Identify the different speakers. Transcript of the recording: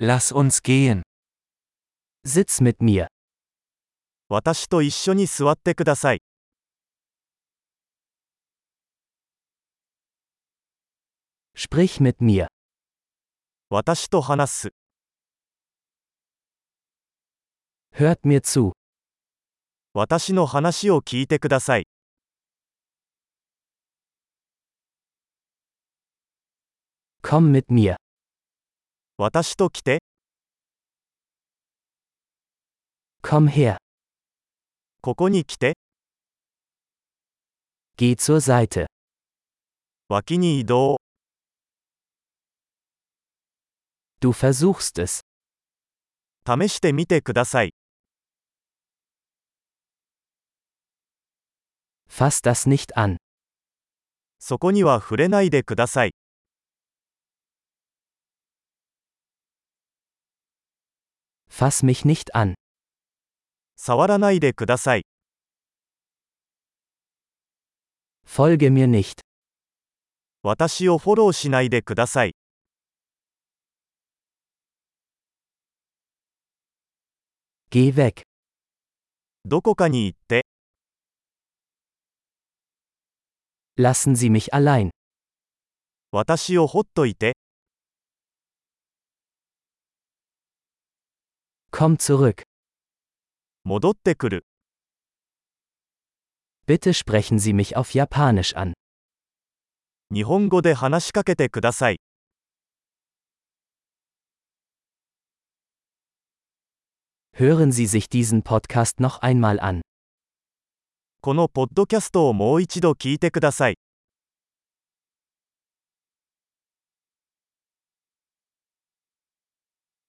Speaker 1: Lass uns gehen.
Speaker 2: Sitz mit mir.
Speaker 3: 私と一緒に座ってください。
Speaker 2: Sprich mit mir.
Speaker 3: 私と話す。
Speaker 2: Hört mir zu.
Speaker 3: 私の話を聞いてください。
Speaker 2: Komm mit mir.
Speaker 3: 私と来て、
Speaker 2: Komm her.
Speaker 3: ここに来て、
Speaker 2: Geh zur Seite.
Speaker 3: 脇に移動。
Speaker 2: Du versuchst es.
Speaker 3: 試してみてください。
Speaker 2: Fass das nicht an.
Speaker 3: そこには触れないでください。
Speaker 2: Fass mich nicht an.
Speaker 3: 触らないでください。
Speaker 2: Folge mir nicht.
Speaker 3: 私をフォローしないでください。
Speaker 2: Geh weg.
Speaker 3: どこかに行って、
Speaker 2: Lassen Sie mich allein.
Speaker 3: 私をほっといて、
Speaker 2: Komm zurück.
Speaker 3: 戻ってくる。
Speaker 2: Bitte sprechen Sie mich auf Japanisch an.
Speaker 3: 日本語で話しかけてください。
Speaker 2: Hören Sie sich diesen Podcast noch einmal an.
Speaker 3: このポッドキャストをもう一度聞いてください。